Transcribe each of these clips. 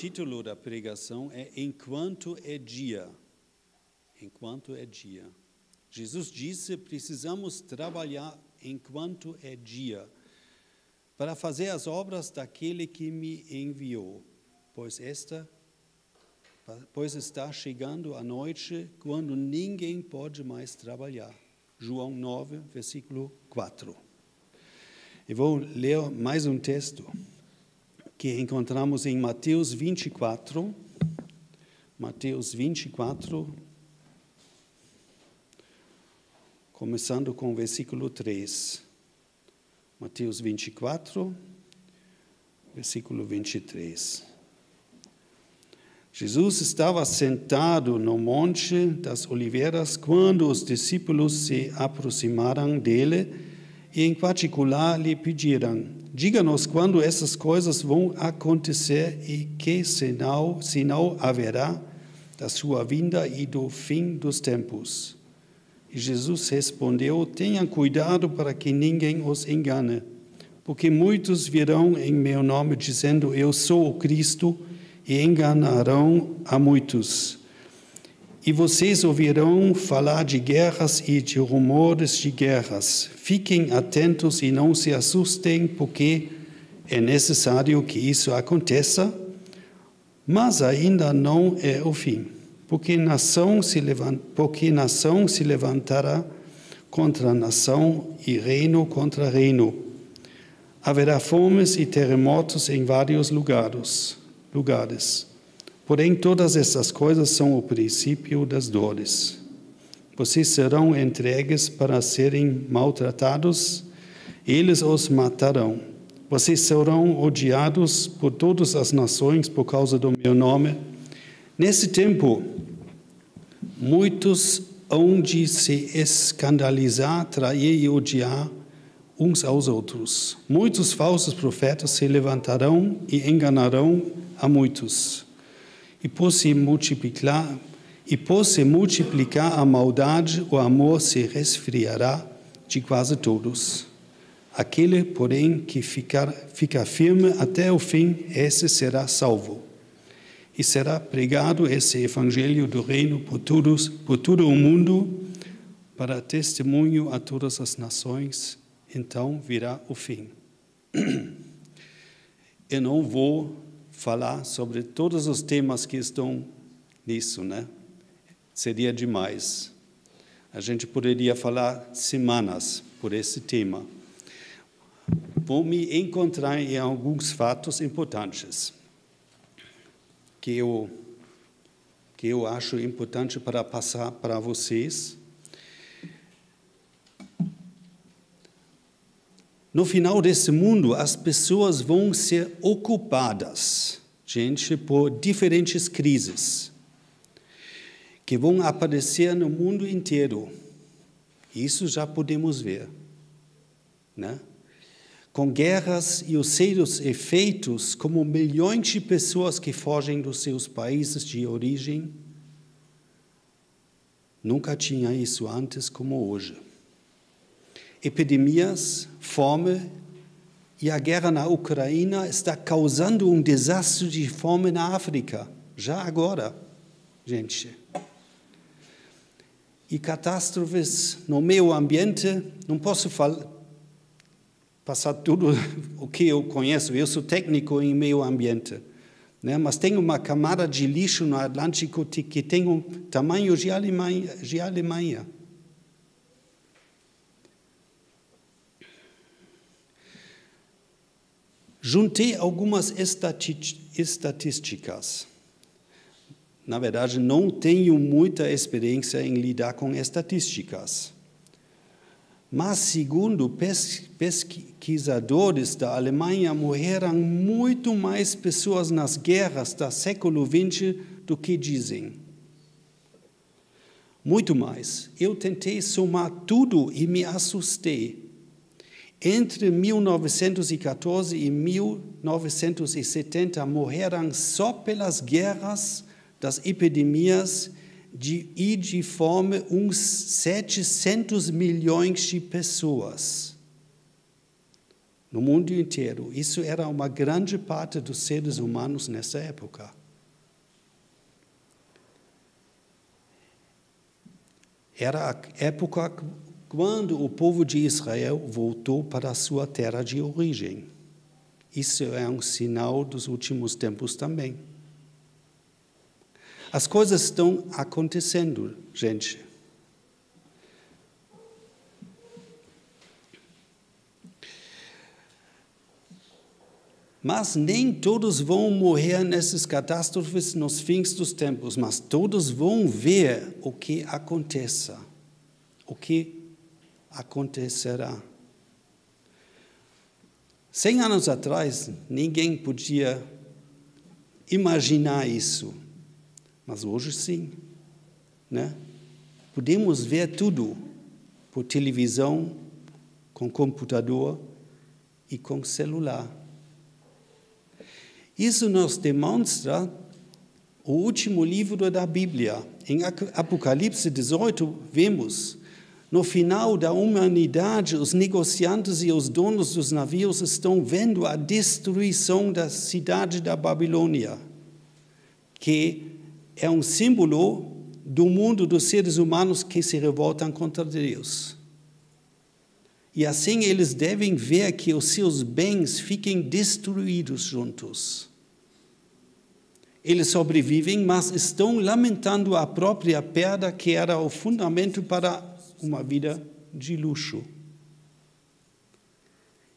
título da pregação é Enquanto é Dia. Enquanto é dia. Jesus disse: precisamos trabalhar enquanto é dia, para fazer as obras daquele que me enviou, pois esta pois está chegando a noite quando ninguém pode mais trabalhar. João 9, versículo 4. Eu vou ler mais um texto que encontramos em Mateus 24. Mateus 24, começando com o versículo 3. Mateus 24, versículo 23. Jesus estava sentado no Monte das Oliveiras quando os discípulos se aproximaram dele e, em particular, lhe pediram: Diga-nos quando essas coisas vão acontecer e que sinal, sinal haverá da sua vinda e do fim dos tempos. E Jesus respondeu: Tenham cuidado para que ninguém os engane, porque muitos virão em meu nome dizendo: Eu sou o Cristo, e enganarão a muitos. E vocês ouvirão falar de guerras e de rumores de guerras. Fiquem atentos e não se assustem, porque é necessário que isso aconteça, mas ainda não é o fim porque nação se, levant, porque nação se levantará contra nação e reino contra reino. Haverá fomes e terremotos em vários lugares. lugares. Porém, todas essas coisas são o princípio das dores. Vocês serão entregues para serem maltratados, eles os matarão. Vocês serão odiados por todas as nações por causa do meu nome. Nesse tempo, muitos hão de se escandalizar, trair e odiar uns aos outros. Muitos falsos profetas se levantarão e enganarão a muitos. E por se multiplicar, e por se multiplicar a maldade, o amor se resfriará de quase todos. Aquele, porém, que ficar, fica firme até o fim, esse será salvo e será pregado esse evangelho do reino por todos, por todo o mundo, para testemunho a todas as nações. Então virá o fim. Eu não vou falar sobre todos os temas que estão nisso, né? Seria demais. A gente poderia falar semanas por esse tema. Vou me encontrar em alguns fatos importantes que eu, que eu acho importante para passar para vocês. No final desse mundo, as pessoas vão ser ocupadas, gente, por diferentes crises que vão aparecer no mundo inteiro. Isso já podemos ver, né? com guerras e os seus efeitos, como milhões de pessoas que fogem dos seus países de origem. Nunca tinha isso antes como hoje. Epidemias, fome e a guerra na Ucrânia está causando um desastre de fome na África, já agora, gente. E catástrofes no meio ambiente, não posso falar passar tudo o que eu conheço. Eu sou técnico em meio ambiente, né? mas tem uma camada de lixo no Atlântico que tem um tamanho de Alemanha. De Alemanha. Juntei algumas estatísticas. Na verdade, não tenho muita experiência em lidar com estatísticas. Mas, segundo pesquisadores da Alemanha, morreram muito mais pessoas nas guerras do século XX do que dizem. Muito mais. Eu tentei somar tudo e me assustei. Entre 1914 e 1970 morreram só pelas guerras, das epidemias de, e de fome uns 700 milhões de pessoas. no mundo inteiro. Isso era uma grande parte dos seres humanos nessa época. Era a época quando o povo de Israel voltou para a sua terra de origem. Isso é um sinal dos últimos tempos também. As coisas estão acontecendo, gente. Mas nem todos vão morrer nessas catástrofes nos fins dos tempos, mas todos vão ver o que aconteça, o que acontecerá. Cem anos atrás, ninguém podia imaginar isso, mas hoje sim, né? Podemos ver tudo por televisão, com computador e com celular. Isso nos demonstra o último livro da Bíblia. Em Apocalipse 18, vemos no final da humanidade, os negociantes e os donos dos navios estão vendo a destruição da cidade da Babilônia, que é um símbolo do mundo dos seres humanos que se revoltam contra Deus. E assim eles devem ver que os seus bens fiquem destruídos juntos. Eles sobrevivem, mas estão lamentando a própria perda que era o fundamento para uma vida de luxo.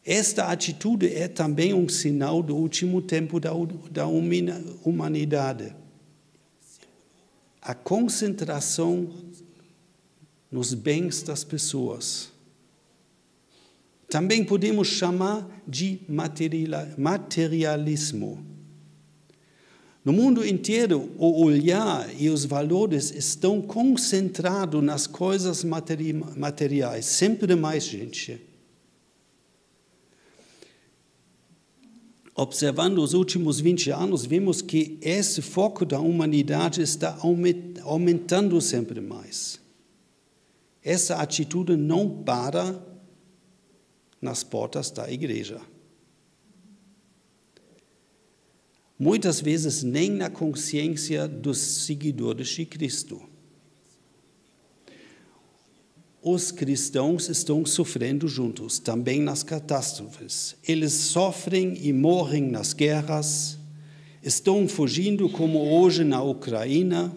Esta atitude é também um sinal do último tempo da, da humanidade. A concentração nos bens das pessoas. Também podemos chamar de materialismo. No mundo inteiro, o olhar e os valores estão concentrados nas coisas materiais, sempre mais gente. Observando os últimos 20 anos, vemos que esse foco da humanidade está aumentando sempre mais. Essa atitude não para nas portas da igreja. Muitas vezes nem na consciência dos seguidores de Cristo. Os cristãos estão sofrendo juntos, também nas catástrofes. Eles sofrem e morrem nas guerras, estão fugindo, como hoje na Ucrânia.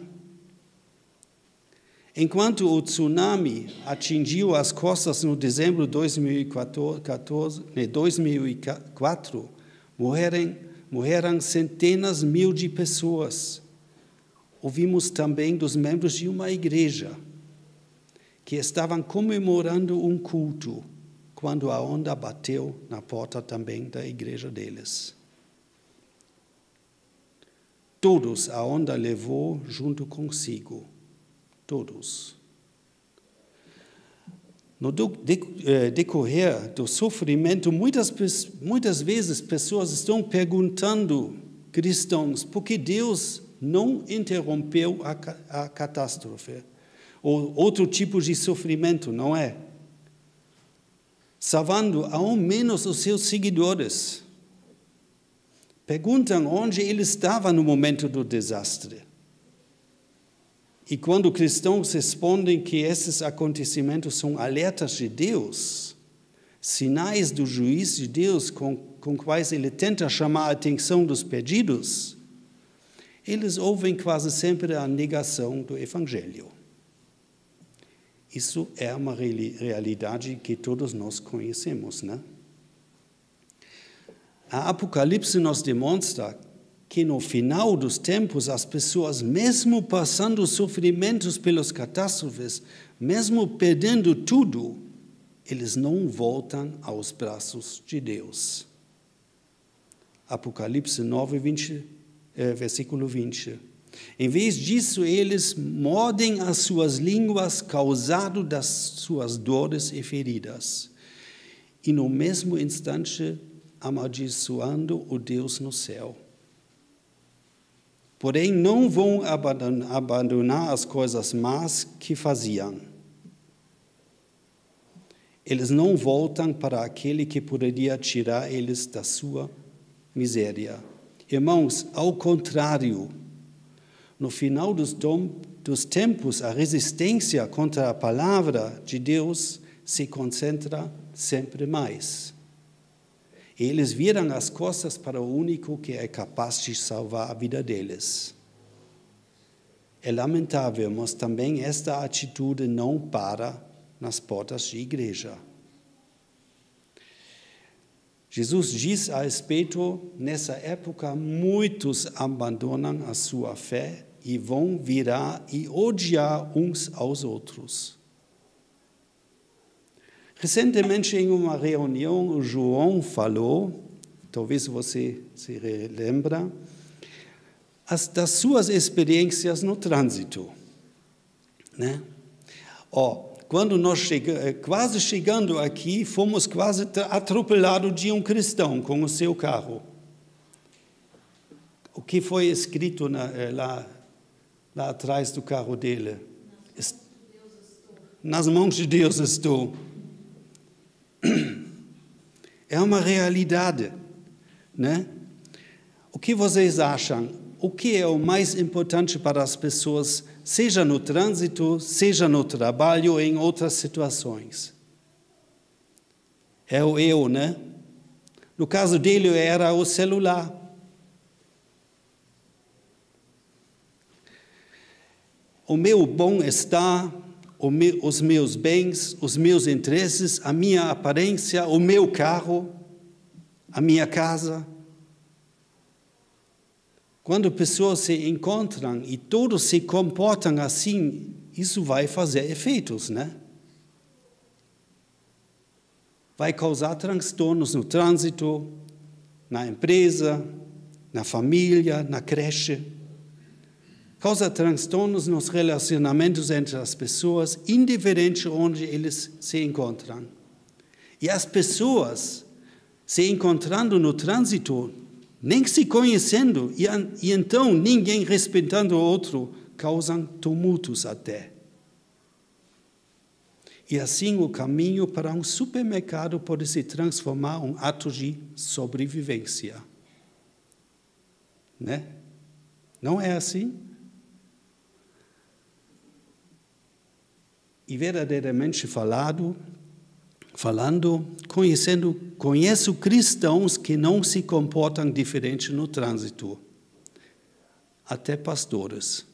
Enquanto o tsunami atingiu as costas no dezembro de 2014, 2004, morreram morreram centenas mil de pessoas. Ouvimos também dos membros de uma igreja que estavam comemorando um culto quando a onda bateu na porta também da igreja deles. Todos a onda levou junto consigo. Todos. No eh, decorrer do sofrimento, muitas, muitas vezes pessoas estão perguntando, cristãos, por que Deus não interrompeu a, a catástrofe? Ou outro tipo de sofrimento, não é? Salvando ao menos os seus seguidores. Perguntam onde ele estava no momento do desastre. E quando cristãos respondem que esses acontecimentos são alertas de Deus, sinais do juiz de Deus com, com quais ele tenta chamar a atenção dos perdidos, eles ouvem quase sempre a negação do Evangelho. Isso é uma realidade que todos nós conhecemos, né? A Apocalipse nos demonstra que no final dos tempos as pessoas, mesmo passando sofrimentos pelas catástrofes, mesmo perdendo tudo, eles não voltam aos braços de Deus. Apocalipse 9, 20, eh, versículo 20. Em vez disso, eles mordem as suas línguas, causado das suas dores e feridas. E no mesmo instante, amaldiçoando o Deus no céu porém não vão abandonar as coisas más que faziam. eles não voltam para aquele que poderia tirar eles da sua miséria. Irmãos, ao contrário, no final dos, dos tempos, a resistência contra a palavra de Deus se concentra sempre mais. Eles viram as costas para o único que é capaz de salvar a vida deles. É lamentável, mas também esta atitude não para nas portas de igreja. Jesus diz a respeito, nessa época, muitos abandonam a sua fé e vão virar e odiar uns aos outros. Recentemente, em uma reunião, o João falou, talvez você se lembra, as, das suas experiências no trânsito. Né? Oh, quando nós chega, eh, quase chegando aqui, fomos quase atropelados de um cristão com o seu carro. O que foi escrito na, eh, lá, lá atrás do carro dele? Nas mãos de Deus estou. É uma realidade, né? O que vocês acham? O que é o mais importante para as pessoas, seja no trânsito, seja no trabalho em outras situações? É o eu, né? No caso dele era o celular. O meu bom-estar, os meus bens, os meus interesses, a minha aparência, o meu carro, a minha casa. Quando pessoas se encontram e todos se comportam assim, isso vai fazer efeitos, né? Vai causar transtornos no trânsito, na empresa, na família, na creche causa transtornos nos relacionamentos entre as pessoas, indiferente onde eles se encontram. E as pessoas se encontrando no trânsito, nem se conhecendo, e, e então ninguém respeitando o outro, causam tumultos até. E assim o caminho para um supermercado pode se transformar em um ato de sobrevivência. Né? Não é assim? E verdadeiramente falado, falando, conhecendo, conheço cristãos que não se comportam diferente no trânsito, até pastores.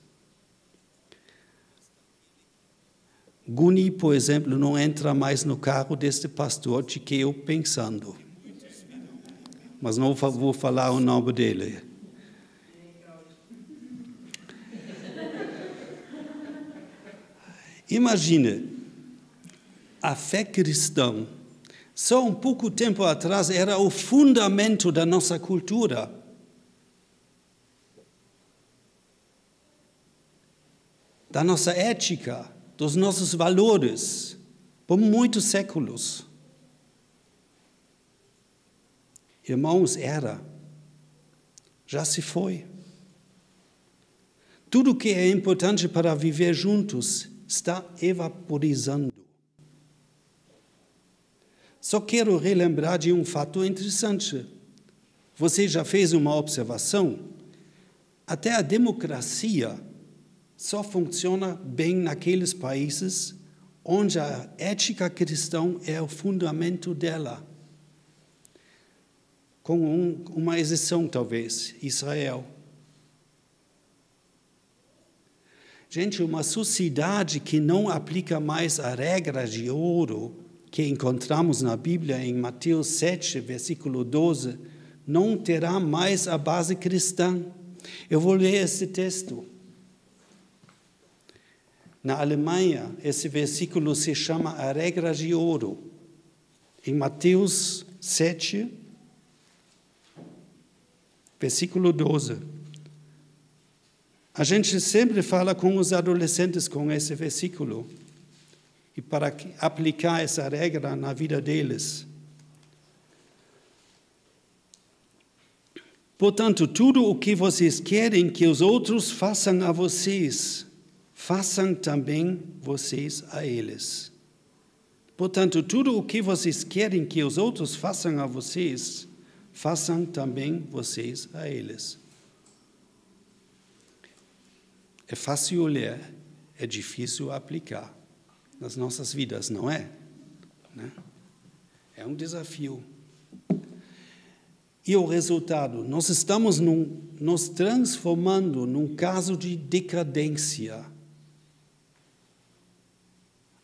Guni, por exemplo, não entra mais no carro deste pastor de que eu pensando. Mas não vou falar o nome dele. Imagine, a fé cristã, só um pouco tempo atrás, era o fundamento da nossa cultura. Da nossa ética, dos nossos valores, por muitos séculos. Irmãos, era, já se foi. Tudo que é importante para viver juntos está evaporizando. Só quero relembrar de um fato interessante. Você já fez uma observação? Até a democracia só funciona bem naqueles países onde a ética cristã é o fundamento dela. Com um, uma exceção, talvez, Israel. Gente, uma sociedade que não aplica mais a regra de ouro que encontramos na Bíblia em Mateus 7, versículo 12, não terá mais a base cristã. Eu vou ler esse texto. Na Alemanha, esse versículo se chama a regra de ouro. Em Mateus 7, versículo 12. A gente sempre fala com os adolescentes com esse versículo e para aplicar essa regra na vida deles. Portanto, tudo o que vocês querem que os outros façam a vocês, façam também vocês a eles. Portanto, tudo o que vocês querem que os outros façam a vocês, façam também vocês a eles. É fácil ler, é difícil aplicar nas nossas vidas, não é? Né? É um desafio. E o resultado? Nós estamos num, nos transformando num caso de decadência.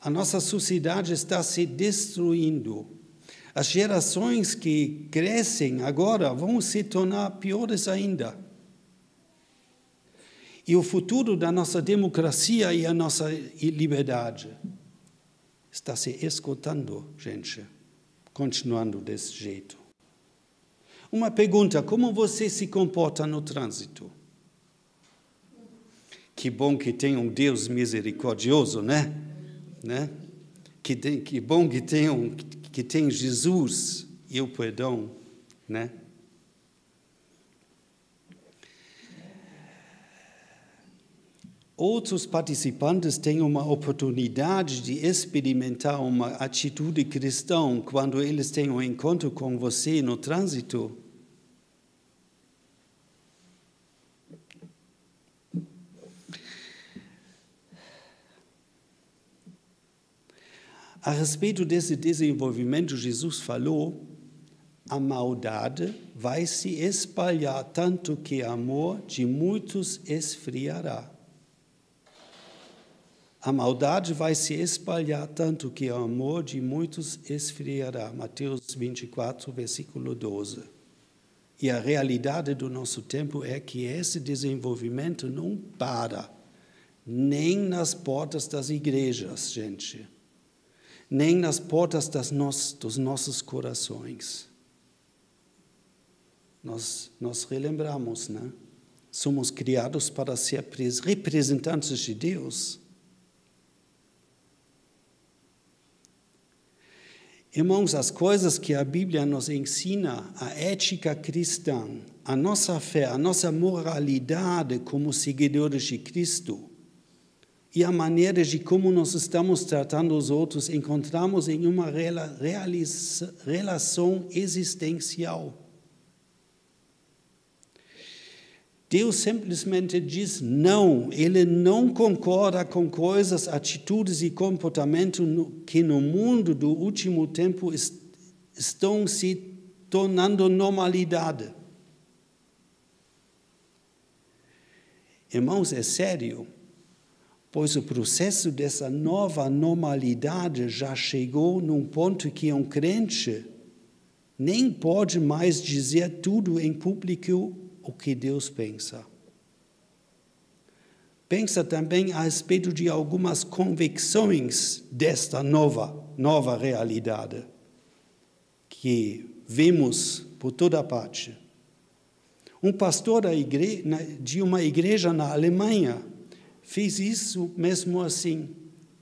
A nossa sociedade está se destruindo. As gerações que crescem agora vão se tornar piores ainda. E o futuro da nossa democracia e a nossa liberdade está se escutando, gente, continuando desse jeito. Uma pergunta: como você se comporta no trânsito? Que bom que tem um Deus misericordioso, né? né? Que, tem, que bom que tem, um, que tem Jesus e o perdão, né? Outros participantes têm uma oportunidade de experimentar uma atitude cristã quando eles têm um encontro com você no trânsito. A respeito desse desenvolvimento, Jesus falou: a maldade vai se espalhar tanto que o amor de muitos esfriará. A maldade vai se espalhar tanto que o amor de muitos esfriará. Mateus 24, versículo 12. E a realidade do nosso tempo é que esse desenvolvimento não para, nem nas portas das igrejas, gente, nem nas portas nos, dos nossos corações. Nós, nós relembramos, né? Somos criados para ser representantes de Deus. Irmãos, as coisas que a Bíblia nos ensina, a ética cristã, a nossa fé, a nossa moralidade como seguidores de Cristo e a maneira de como nós estamos tratando os outros, encontramos em uma relação existencial. Deus simplesmente diz não, ele não concorda com coisas, atitudes e comportamentos que no mundo do último tempo estão se tornando normalidade. Irmãos, é sério, pois o processo dessa nova normalidade já chegou num ponto que um crente nem pode mais dizer tudo em público o que Deus pensa. Pensa também a respeito de algumas convicções desta nova, nova realidade que vemos por toda parte. Um pastor de uma igreja na Alemanha fez isso mesmo assim,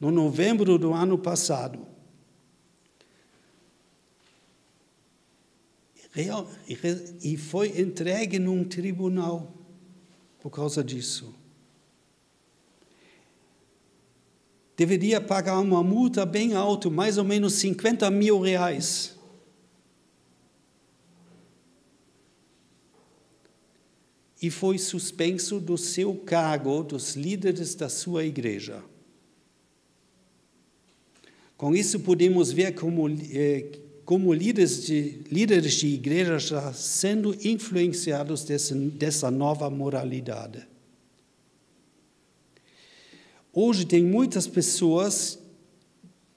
no novembro do ano passado. E foi entregue num tribunal por causa disso. Deveria pagar uma multa bem alta, mais ou menos 50 mil reais. E foi suspenso do seu cargo, dos líderes da sua igreja. Com isso, podemos ver como eh, como líderes de, líderes de igreja já sendo influenciados desse, dessa nova moralidade. Hoje tem muitas pessoas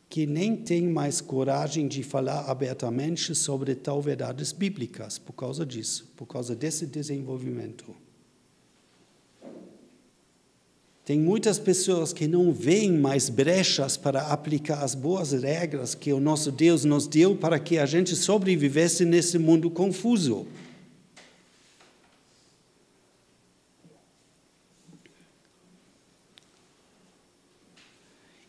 que nem têm mais coragem de falar abertamente sobre tal verdades bíblicas por causa disso, por causa desse desenvolvimento. Tem muitas pessoas que não veem mais brechas para aplicar as boas regras que o nosso Deus nos deu para que a gente sobrevivesse nesse mundo confuso.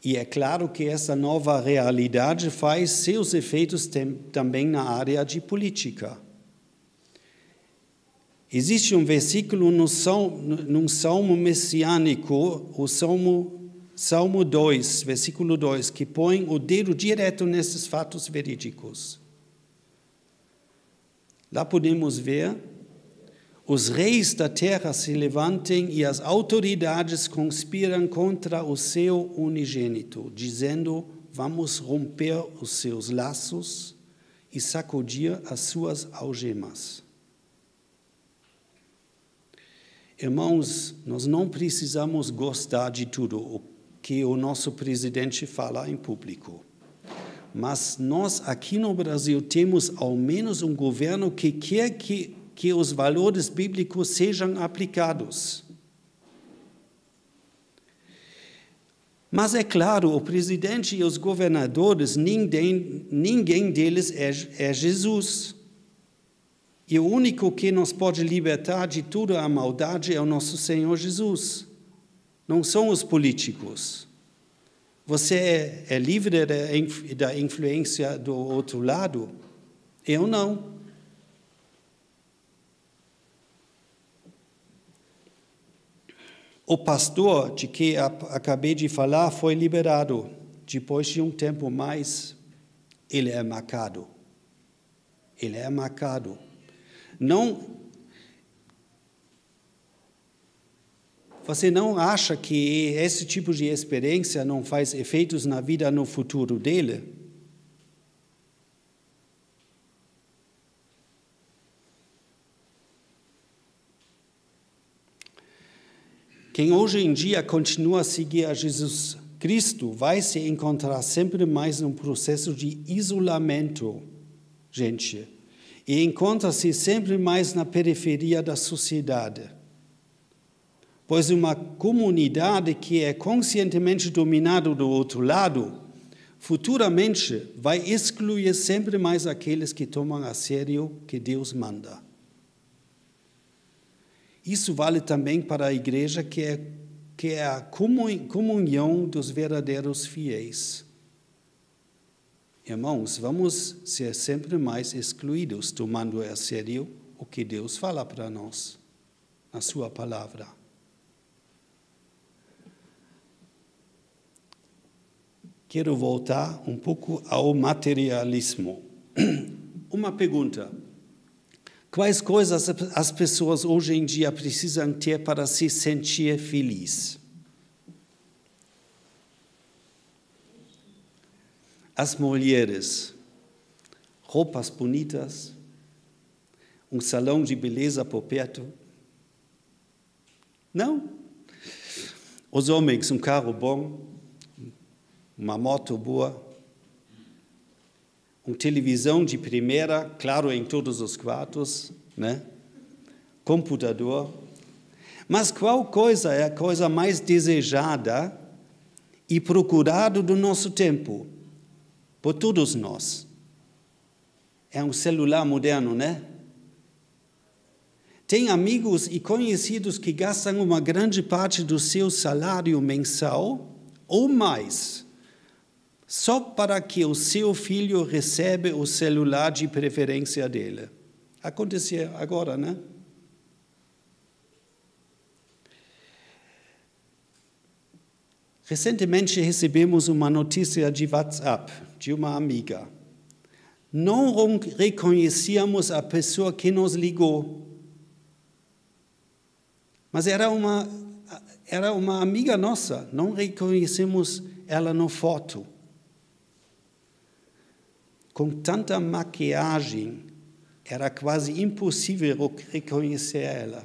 E é claro que essa nova realidade faz seus efeitos também na área de política. Existe um versículo no salmo, num salmo messiânico, o Salmo Salmo 2, versículo 2, que põe o dedo direto nesses fatos verídicos. Lá podemos ver os reis da terra se levantem e as autoridades conspiram contra o seu unigênito, dizendo: Vamos romper os seus laços e sacudir as suas algemas. Irmãos, nós não precisamos gostar de tudo o que o nosso presidente fala em público. Mas nós aqui no Brasil temos ao menos um governo que quer que, que os valores bíblicos sejam aplicados. Mas é claro, o presidente e os governadores, ninguém, ninguém deles é, é Jesus. E o único que nos pode libertar de toda a maldade é o nosso Senhor Jesus. Não são os políticos. Você é, é livre da, da influência do outro lado? Eu não. O pastor de que acabei de falar foi liberado. Depois de um tempo mais, ele é marcado. Ele é marcado. Não Você não acha que esse tipo de experiência não faz efeitos na vida no futuro dele? Quem hoje em dia continua a seguir a Jesus Cristo vai se encontrar sempre mais num processo de isolamento, gente e encontra-se sempre mais na periferia da sociedade. Pois uma comunidade que é conscientemente dominada do outro lado, futuramente vai excluir sempre mais aqueles que tomam a sério que Deus manda. Isso vale também para a igreja, que é, que é a comunhão dos verdadeiros fiéis. Irmãos, vamos ser sempre mais excluídos, tomando a sério o que Deus fala para nós, na Sua palavra. Quero voltar um pouco ao materialismo. Uma pergunta: quais coisas as pessoas hoje em dia precisam ter para se sentir felizes? As mulheres, roupas bonitas, um salão de beleza por perto. Não. Os homens, um carro bom, uma moto boa, uma televisão de primeira, claro, em todos os quartos, né? computador. Mas qual coisa é a coisa mais desejada e procurada do nosso tempo? Por todos nós. É um celular moderno, né? Tem amigos e conhecidos que gastam uma grande parte do seu salário mensal ou mais só para que o seu filho receba o celular de preferência dele. Acontece agora, né? Recentemente recebemos uma notícia de WhatsApp de uma amiga. Não reconhecíamos a pessoa que nos ligou. Mas era uma, era uma amiga nossa, não reconhecemos ela na foto. Com tanta maquiagem, era quase impossível reconhecer ela.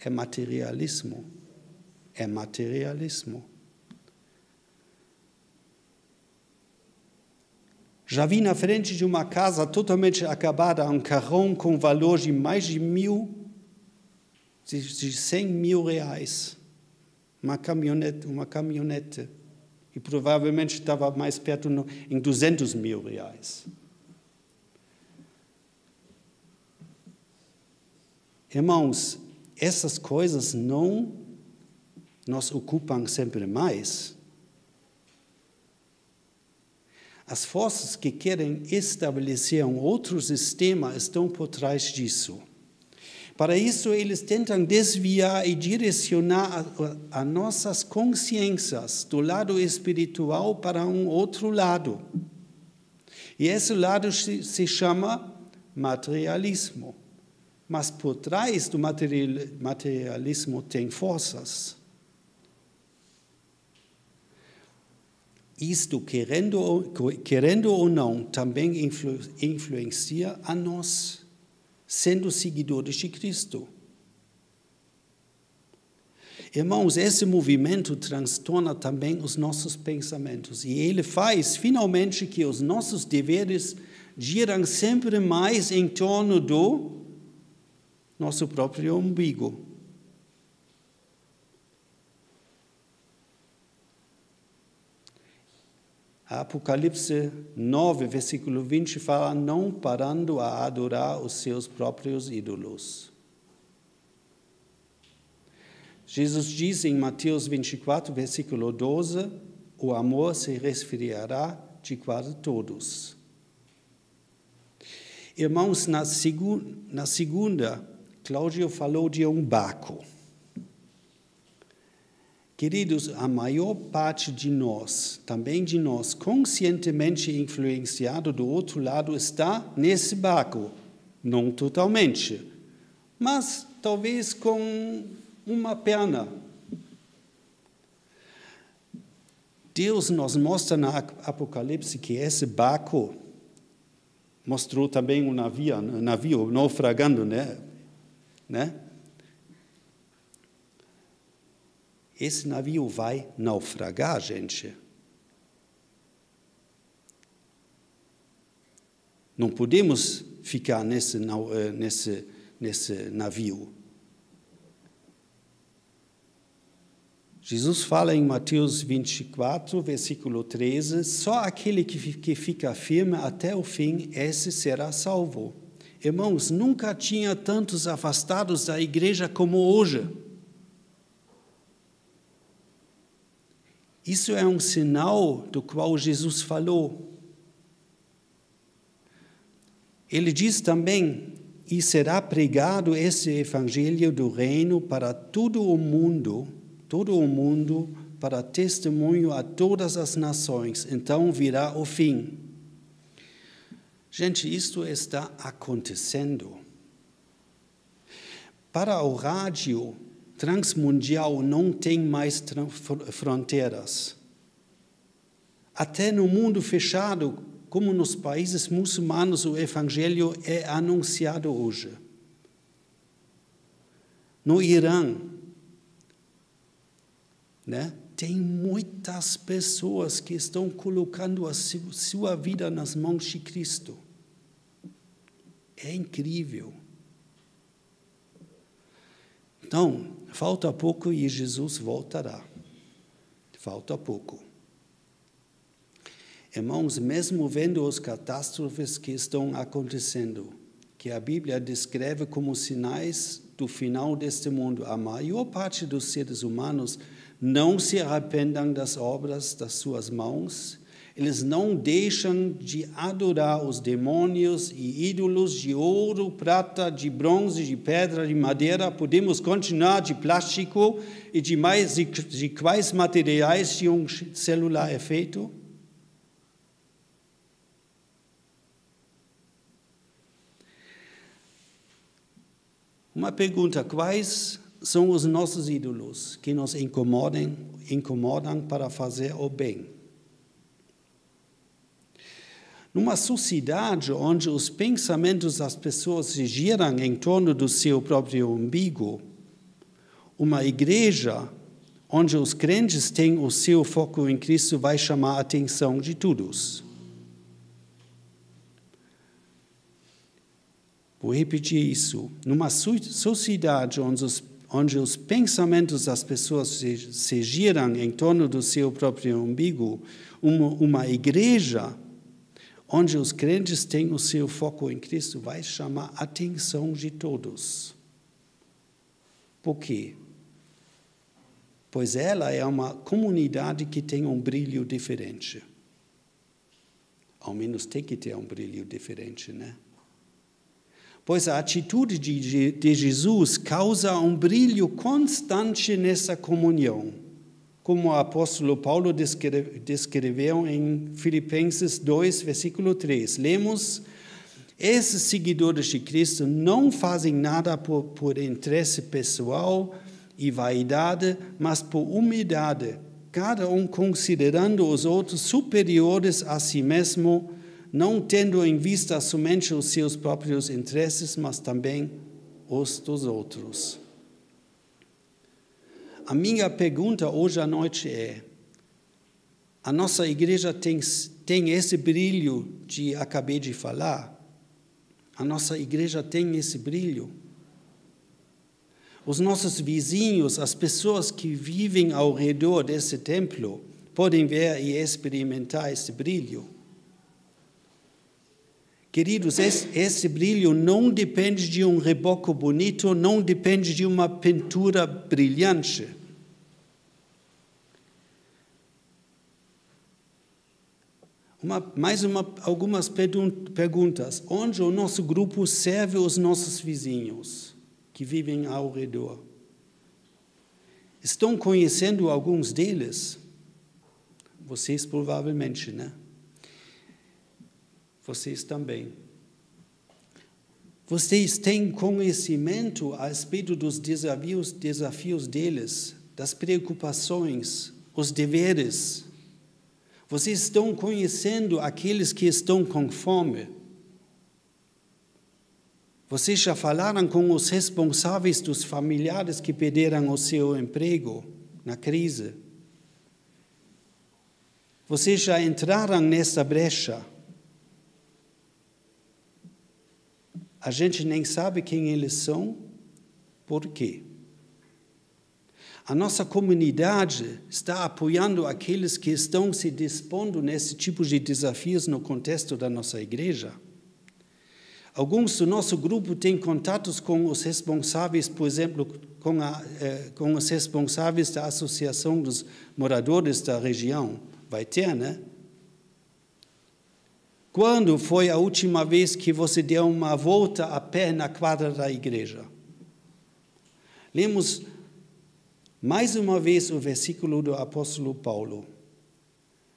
É materialismo. É materialismo. Já vi na frente de uma casa totalmente acabada um carrão com valor de mais de mil, de cem mil reais. Uma caminhonete, uma caminhonete. E provavelmente estava mais perto no, em 200 mil reais. Irmãos, essas coisas não nos ocupam sempre mais. As forças que querem estabelecer um outro sistema estão por trás disso. Para isso, eles tentam desviar e direcionar a, a nossas consciências do lado espiritual para um outro lado. E esse lado se chama materialismo. Mas por trás do materialismo tem forças. Isto, querendo, querendo ou não, também influ, influencia a nós sendo seguidores de Cristo. Irmãos, esse movimento transtorna também os nossos pensamentos e ele faz finalmente que os nossos deveres giram sempre mais em torno do nosso próprio umbigo. Apocalipse 9, versículo 20 fala: não parando a adorar os seus próprios ídolos. Jesus diz em Mateus 24, versículo 12: o amor se resfriará de quase todos. Irmãos, na, segu na segunda, Cláudio falou de um barco. Queridos, a maior parte de nós, também de nós, conscientemente influenciado do outro lado, está nesse barco. Não totalmente, mas talvez com uma perna. Deus nos mostra na Apocalipse que esse barco mostrou também um navio, um navio naufragando, né? né? Esse navio vai naufragar, gente. Não podemos ficar nesse, eh, nesse, nesse navio. Jesus fala em Mateus 24, versículo 13: só aquele que fica firme até o fim, esse será salvo. Irmãos, nunca tinha tantos afastados da igreja como hoje. Isso é um sinal do qual Jesus falou. Ele diz também: e será pregado esse evangelho do reino para todo o mundo, todo o mundo, para testemunho a todas as nações. Então virá o fim. Gente, isto está acontecendo. Para o rádio, transmundial não tem mais fronteiras. Até no mundo fechado, como nos países muçulmanos, o Evangelho é anunciado hoje. No Irã, né, tem muitas pessoas que estão colocando a sua vida nas mãos de Cristo. É incrível. Então, falta pouco e Jesus voltará. Falta pouco. Irmãos, mesmo vendo as catástrofes que estão acontecendo, que a Bíblia descreve como sinais do final deste mundo, a maior parte dos seres humanos não se arrependam das obras das suas mãos eles não deixam de adorar os demônios e ídolos de ouro, prata, de bronze, de pedra, de madeira. Podemos continuar de plástico e de mais de, de quais materiais de um celular é feito? Uma pergunta: quais são os nossos ídolos que nos incomodam, incomodam para fazer o bem? Numa sociedade onde os pensamentos das pessoas se giram em torno do seu próprio umbigo, uma igreja onde os crentes têm o seu foco em Cristo vai chamar a atenção de todos. Vou repetir isso. Numa sociedade onde os, onde os pensamentos das pessoas se, se giram em torno do seu próprio umbigo, uma, uma igreja onde os crentes têm o seu foco em Cristo, vai chamar a atenção de todos. Por quê? Pois ela é uma comunidade que tem um brilho diferente. Ao menos tem que ter um brilho diferente, né? pois a atitude de, de Jesus causa um brilho constante nessa comunhão, como o apóstolo Paulo descreveu em Filipenses 2, versículo 3. Lemos: Esses seguidores de Cristo não fazem nada por, por interesse pessoal e vaidade, mas por humildade, cada um considerando os outros superiores a si mesmo não tendo em vista somente os seus próprios interesses, mas também os dos outros. A minha pergunta hoje à noite é: a nossa igreja tem, tem esse brilho de acabei de falar? A nossa igreja tem esse brilho? Os nossos vizinhos, as pessoas que vivem ao redor desse templo, podem ver e experimentar esse brilho? Queridos, esse brilho não depende de um reboco bonito, não depende de uma pintura brilhante. Uma, mais uma, algumas perguntas. Onde o nosso grupo serve os nossos vizinhos que vivem ao redor? Estão conhecendo alguns deles? Vocês provavelmente, né? Vocês também. Vocês têm conhecimento a respeito dos desafios, desafios deles, das preocupações, os deveres. Vocês estão conhecendo aqueles que estão com fome. Vocês já falaram com os responsáveis dos familiares que perderam o seu emprego na crise. Vocês já entraram nessa brecha. A gente nem sabe quem eles são, por quê? A nossa comunidade está apoiando aqueles que estão se dispondo nesse tipo de desafios no contexto da nossa igreja. Alguns do nosso grupo têm contatos com os responsáveis, por exemplo, com, a, eh, com os responsáveis da Associação dos Moradores da região. Vai ter, né? Quando foi a última vez que você deu uma volta a pé na quadra da igreja? Lemos mais uma vez o versículo do apóstolo Paulo.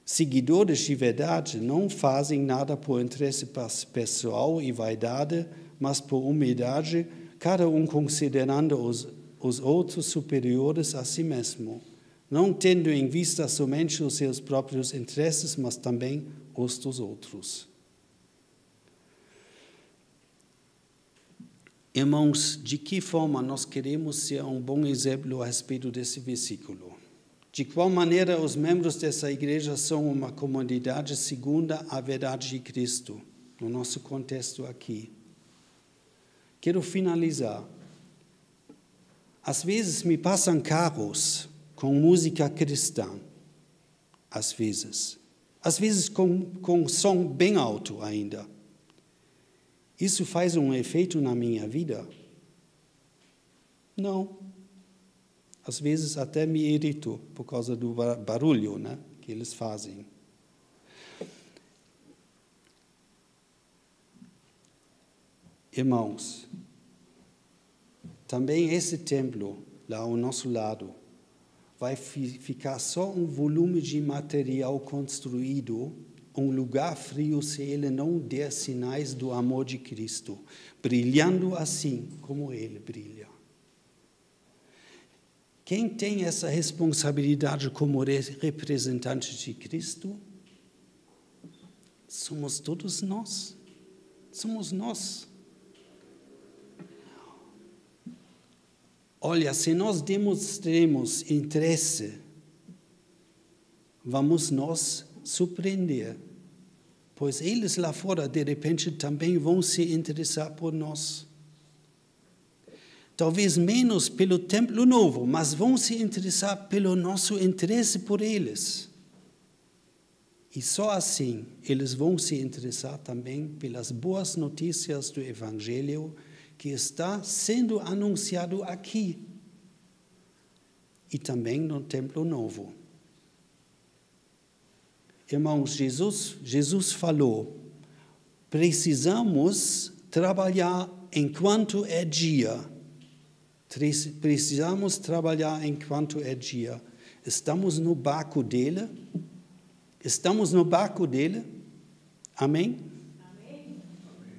Seguidores de verdade não fazem nada por interesse pessoal e vaidade, mas por humildade, cada um considerando os, os outros superiores a si mesmo, não tendo em vista somente os seus próprios interesses, mas também os dos outros. Irmãos, de que forma nós queremos ser um bom exemplo a respeito desse versículo? De qual maneira os membros dessa igreja são uma comunidade segunda a verdade de Cristo, no nosso contexto aqui? Quero finalizar. Às vezes me passam carros com música cristã, às vezes. Às vezes com, com som bem alto ainda. Isso faz um efeito na minha vida? Não. Às vezes até me irrito por causa do barulho né, que eles fazem. Irmãos, também esse templo, lá ao nosso lado, vai ficar só um volume de material construído um lugar frio se ele não der sinais do amor de Cristo, brilhando assim como ele brilha. Quem tem essa responsabilidade como representante de Cristo? Somos todos nós. Somos nós. Olha, se nós demonstremos interesse, vamos nós surpreender pois eles lá fora, de repente, também vão se interessar por nós. Talvez menos pelo templo novo, mas vão se interessar pelo nosso interesse por eles. E só assim eles vão se interessar também pelas boas notícias do Evangelho que está sendo anunciado aqui e também no templo novo. Irmãos, Jesus, Jesus falou, precisamos trabalhar enquanto é dia. Precisamos trabalhar enquanto é dia. Estamos no barco dele? Estamos no barco dele? Amém?